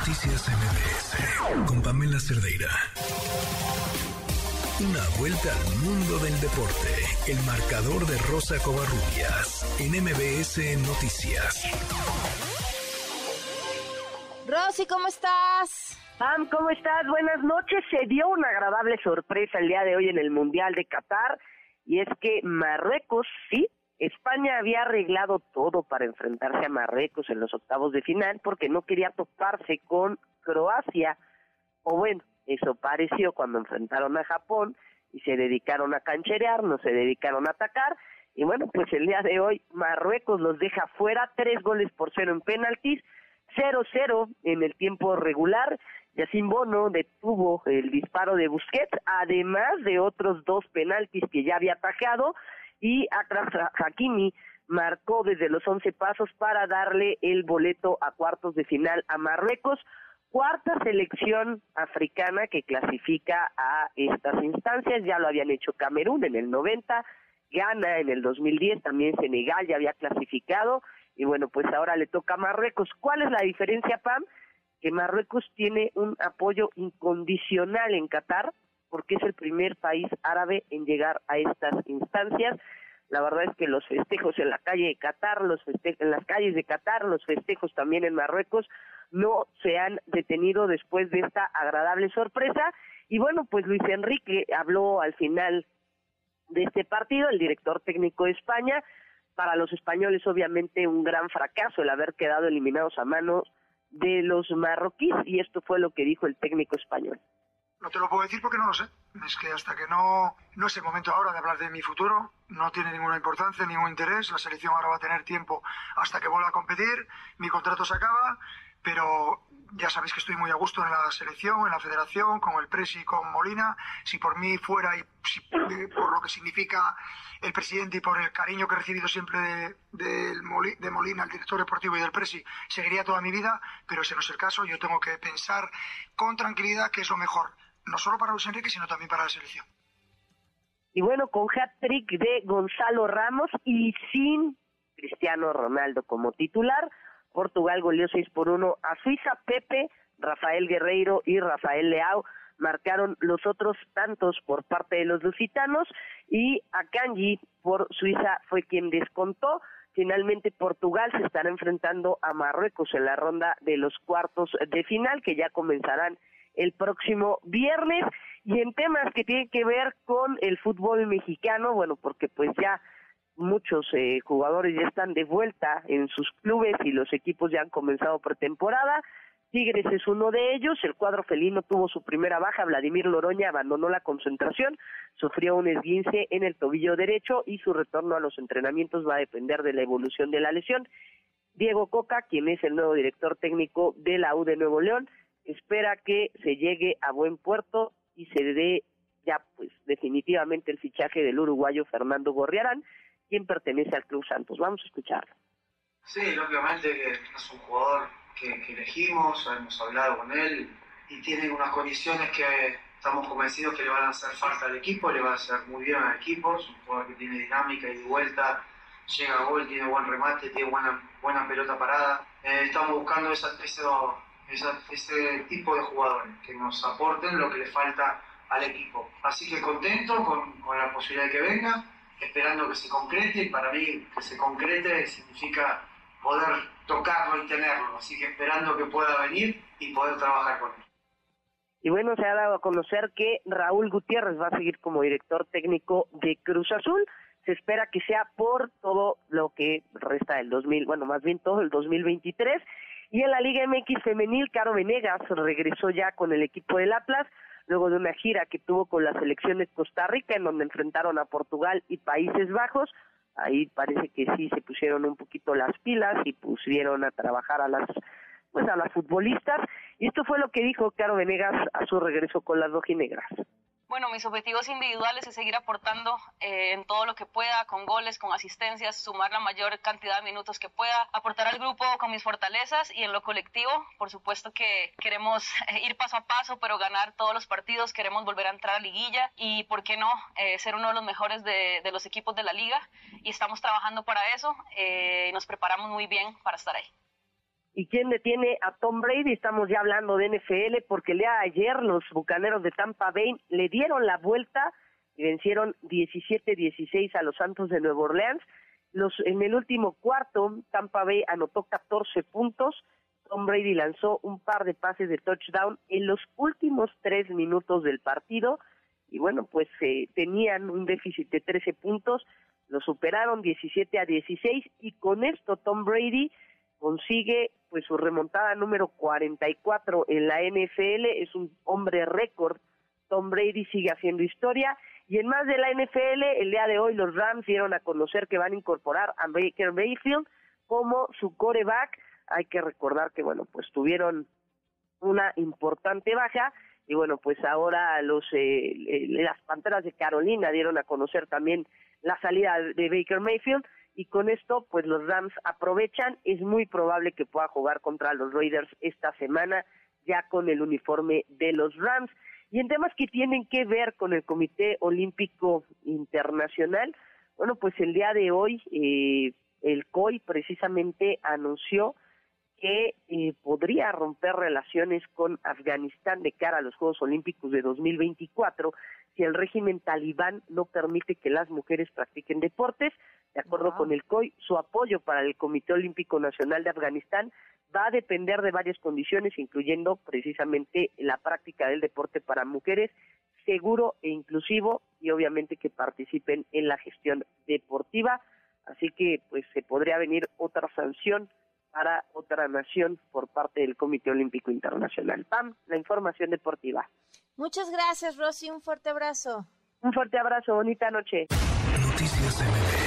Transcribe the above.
Noticias MBS con Pamela Cerdeira. Una vuelta al mundo del deporte. El marcador de Rosa Covarrubias en MBS Noticias. Rosy, ¿cómo estás? Pam, ¿cómo estás? Buenas noches. Se dio una agradable sorpresa el día de hoy en el Mundial de Qatar y es que Marruecos, sí, España había arreglado todo para enfrentarse a Marruecos en los octavos de final porque no quería toparse con Croacia. O bueno, eso pareció cuando enfrentaron a Japón y se dedicaron a cancherear, no se dedicaron a atacar. Y bueno, pues el día de hoy Marruecos los deja fuera, tres goles por cero en penaltis, 0-0 en el tiempo regular. Yacine Bono detuvo el disparo de Busquets, además de otros dos penaltis que ya había atajado y Akraf Hakimi marcó desde los 11 pasos para darle el boleto a cuartos de final a Marruecos, cuarta selección africana que clasifica a estas instancias, ya lo habían hecho Camerún en el 90, Ghana en el 2010, también Senegal ya había clasificado y bueno, pues ahora le toca a Marruecos. ¿Cuál es la diferencia, Pam? Que Marruecos tiene un apoyo incondicional en Qatar, porque es el primer país árabe en llegar a estas instancias. La verdad es que los festejos en la calle de Qatar, los en las calles de Qatar, los festejos también en Marruecos no se han detenido después de esta agradable sorpresa. Y bueno, pues Luis Enrique habló al final de este partido, el director técnico de España. Para los españoles, obviamente, un gran fracaso el haber quedado eliminados a manos de los marroquíes, y esto fue lo que dijo el técnico español. No te lo puedo decir porque no lo sé. Es que hasta que no, no es el momento ahora de hablar de mi futuro, no tiene ninguna importancia, ningún interés. La selección ahora va a tener tiempo hasta que vuelva a competir. Mi contrato se acaba, pero ya sabéis que estoy muy a gusto en la selección, en la federación, con el Presi y con Molina. Si por mí fuera y por lo que significa el presidente y por el cariño que he recibido siempre de, de, Molina, el director deportivo y del Presi, seguiría toda mi vida, pero ese no es el caso. Yo tengo que pensar con tranquilidad que es lo mejor no solo para Luis Enrique, sino también para la selección. Y bueno, con hat-trick de Gonzalo Ramos y sin Cristiano Ronaldo como titular, Portugal goleó 6 por 1 a Suiza, Pepe, Rafael Guerreiro y Rafael Leao marcaron los otros tantos por parte de los lusitanos y Akanji por Suiza fue quien descontó. Finalmente Portugal se estará enfrentando a Marruecos en la ronda de los cuartos de final que ya comenzarán el próximo viernes y en temas que tienen que ver con el fútbol mexicano, bueno, porque pues ya muchos eh, jugadores ya están de vuelta en sus clubes y los equipos ya han comenzado pretemporada. Tigres es uno de ellos, el cuadro felino tuvo su primera baja, Vladimir Loroña abandonó la concentración, sufrió un esguince en el tobillo derecho y su retorno a los entrenamientos va a depender de la evolución de la lesión. Diego Coca, quien es el nuevo director técnico de la U de Nuevo León, espera que se llegue a buen puerto y se dé ya pues definitivamente el fichaje del uruguayo Fernando Gorriarán, quien pertenece al Club Santos. Vamos a escucharlo. Sí, lógicamente que es un jugador que, elegimos, hemos hablado con él y tiene unas condiciones que estamos convencidos que le van a hacer falta al equipo, le va a hacer muy bien al equipo, es un jugador que tiene dinámica y de vuelta, llega a gol, tiene buen remate, tiene buena, buena pelota parada. Eh, estamos buscando esa, eso, ese tipo de jugadores que nos aporten lo que le falta al equipo. Así que contento con, con, la posibilidad de que venga, esperando que se concrete y para mí que se concrete significa poder tocarlo y tenerlo, así que esperando que pueda venir y poder trabajar con él. Y bueno, se ha dado a conocer que Raúl Gutiérrez va a seguir como director técnico de Cruz Azul. Se espera que sea por todo lo que resta del 2000, bueno, más bien todo el 2023 y en la Liga MX femenil, Caro Venegas regresó ya con el equipo del Atlas, luego de una gira que tuvo con la selección de Costa Rica, en donde enfrentaron a Portugal y Países Bajos. Ahí parece que sí se pusieron un poquito las pilas y pusieron a trabajar a las pues a las futbolistas. Y esto fue lo que dijo Caro Venegas a su regreso con las rojinegras. Bueno, mis objetivos individuales es seguir aportando eh, en todo lo que pueda, con goles, con asistencias, sumar la mayor cantidad de minutos que pueda, aportar al grupo con mis fortalezas y en lo colectivo, por supuesto que queremos eh, ir paso a paso, pero ganar todos los partidos, queremos volver a entrar a liguilla y, ¿por qué no?, eh, ser uno de los mejores de, los equipos de la liga y estamos trabajando para eso y nos preparamos muy bien para estar ahí. ¿Y quién detiene a Tom Brady? Estamos ya hablando de NFL porque de ayer los Bucaneros de Tampa Bay le dieron la vuelta y vencieron 17-16 a los Santos de Nueva Orleans. Los, en el último cuarto, Tampa Bay anotó 14 puntos. Tom Brady lanzó un par de pases de touchdown en los últimos tres minutos del partido. Y bueno, pues eh, tenían un déficit de 13 puntos, lo superaron 17 a 16 y con esto Tom Brady consigue pues su remontada número 44 en la NFL, es un hombre récord. Tom Brady sigue haciendo historia y en más de la NFL, el día de hoy los Rams dieron a conocer que van a incorporar a Baker Mayfield como su coreback. Hay que recordar que, bueno, pues tuvieron una importante baja y bueno, pues ahora los eh, eh, las Panteras de Carolina dieron a conocer también la salida de Baker Mayfield y con esto pues los Rams aprovechan, es muy probable que pueda jugar contra los Raiders esta semana ya con el uniforme de los Rams. Y en temas que tienen que ver con el Comité Olímpico Internacional, bueno, pues el día de hoy eh, el COI precisamente anunció que eh, podría romper relaciones con Afganistán de cara a los Juegos Olímpicos de 2024 si el régimen talibán no permite que las mujeres practiquen deportes. De acuerdo con el COI, su apoyo para el Comité Olímpico Nacional de Afganistán va a depender de varias condiciones, incluyendo precisamente la práctica del deporte para mujeres, seguro e inclusivo, y obviamente que participen en la gestión deportiva. Así que, pues, se podría venir otra sanción para otra nación por parte del Comité Olímpico Internacional. PAM, la información deportiva. Muchas gracias, Rosy. Un fuerte abrazo. Un fuerte abrazo. Bonita noche. Noticias